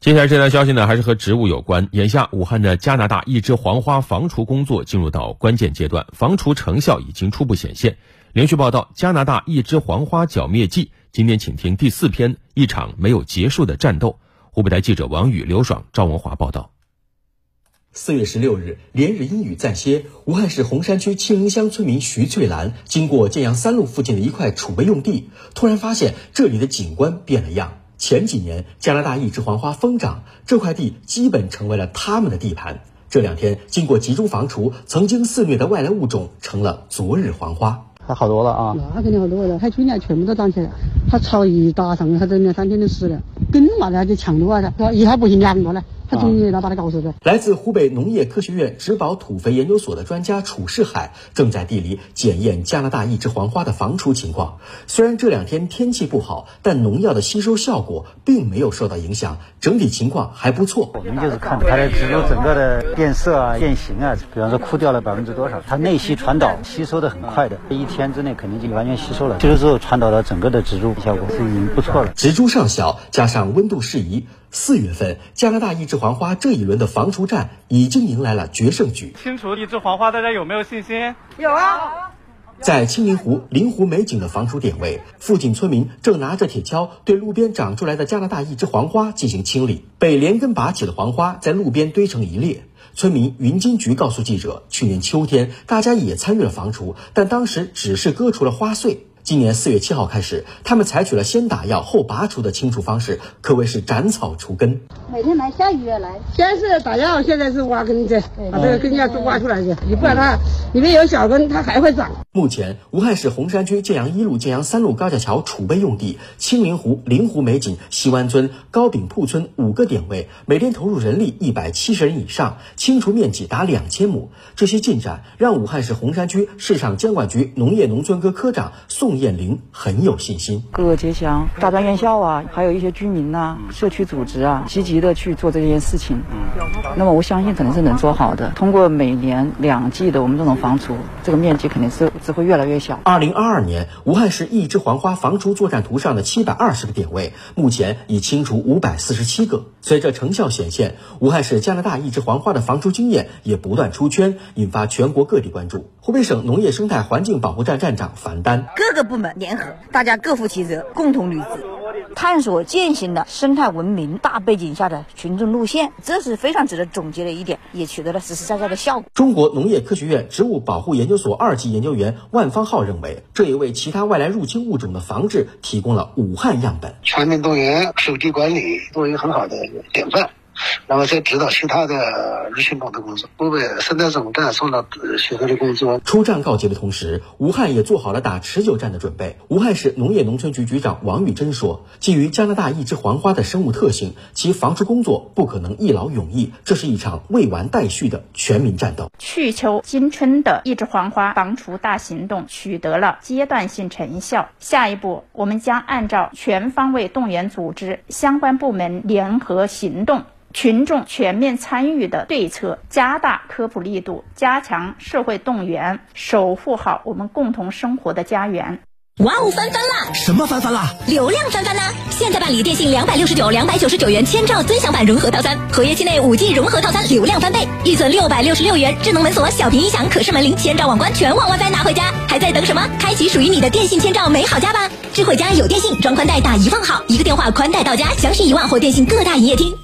接下来这条消息呢，还是和植物有关。眼下，武汉的加拿大一枝黄花防除工作进入到关键阶段，防除成效已经初步显现。连续报道，加拿大一枝黄花剿灭记。今天，请听第四篇：一场没有结束的战斗。湖北台记者王宇、刘爽、赵文华报道。四月十六日，连日阴雨暂歇，武汉市洪山区青林乡村民徐翠兰经过建阳三路附近的一块储备用地，突然发现这里的景观变了样。前几年，加拿大一枝黄花疯长，这块地基本成为了他们的地盘。这两天，经过集中防除，曾经肆虐的外来物种成了昨日黄花。它好多了啊！那肯定好多了，它去年全部都长起来，它草一打上，它这两三天就死了，根嘛的就强多了，一它不行两个了。他终于把他告诉来自湖北农业科学院植保土肥研究所的专家楚世海正在地里检验加拿大一枝黄花的防除情况。虽然这两天天气不好，但农药的吸收效果并没有受到影响，整体情况还不错。我们就是看它的植株整个的变色啊、变形啊，比方说枯掉了百分之多少，它内吸传导吸收的很快的，一天之内肯定就完全吸收了。吸收之后传导到整个的植株，效果是已经不错了。植株上小，加上温度适宜。四月份，加拿大一枝黄花这一轮的防除战已经迎来了决胜局。清除一枝黄花，大家有没有信心？有啊！在青林湖林湖美景的防除点位，附近村民正拿着铁锹对路边长出来的加拿大一枝黄花进行清理。被连根拔起的黄花在路边堆成一列。村民云金菊告诉记者，去年秋天大家也参与了防除，但当时只是割除了花穗。今年四月七号开始，他们采取了先打药后拔除的清除方式，可谓是斩草除根。每天来，下雨也来。先是打药，现在是挖根子，把这个根要挖出来去。你不然它里面有小根，它还会长。目前，武汉市洪山区建阳一路、建阳三路高架桥储备用地、青林湖灵湖美景、西湾村、高炳铺村五个点位，每天投入人力一百七十人以上，清除面积达两千亩。这些进展让武汉市洪山区市场监管局农业农村科科长宋。艳玲很有信心，各个街乡、大专院校啊，还有一些居民呐、社区组织啊，积极的去做这件事情。那么我相信肯定是能做好的。通过每年两季的我们这种防除，这个面积肯定是只会越来越小。二零二二年，武汉市一枝黄花防除作战图上的七百二十个点位，目前已清除五百四十七个。随着成效显现，武汉市加拿大一枝黄花的防除经验也不断出圈，引发全国各地关注。湖北省农业生态环境保护站站长樊丹，各个部门联合，大家各负其责，共同履职，探索践行的生态文明大背景下的群众路线，这是非常值得总结的一点，也取得了实实在在的效果。中国农业科学院植物保护研究所二级研究员万方浩认为，这也为其他外来入侵物种的防治提供了武汉样本。全民动员、守地管理作为很好的典范。然后再指导其他的入侵种的工作，湖北生态总站做了许多的工作。出战告捷的同时，武汉也做好了打持久战的准备。武汉市农业农村局局长王玉珍说：“基于加拿大一枝黄花的生物特性，其防治工作不可能一劳永逸，这是一场未完待续的全民战斗。”去秋今春的一枝黄花防除大行动取得了阶段性成效，下一步我们将按照全方位动员组织相关部门联合行动。群众全面参与的对策，加大科普力度，加强社会动员，守护好我们共同生活的家园。哇哦，翻番啦！什么翻番啦？流量翻番啦！现在办理电信两百六十九、两百九十九元千兆尊享版融合套餐，合约期内五 G 融合套餐流量翻倍，预存六百六十六元，智能门锁、小屏音响、可视门铃、千兆网关、全网 WiFi 拿回家，还在等什么？开启属于你的电信千兆美好家吧！智慧家有电信，装宽带打一万号，一个电话宽带到家，详询一万或电信各大营业厅。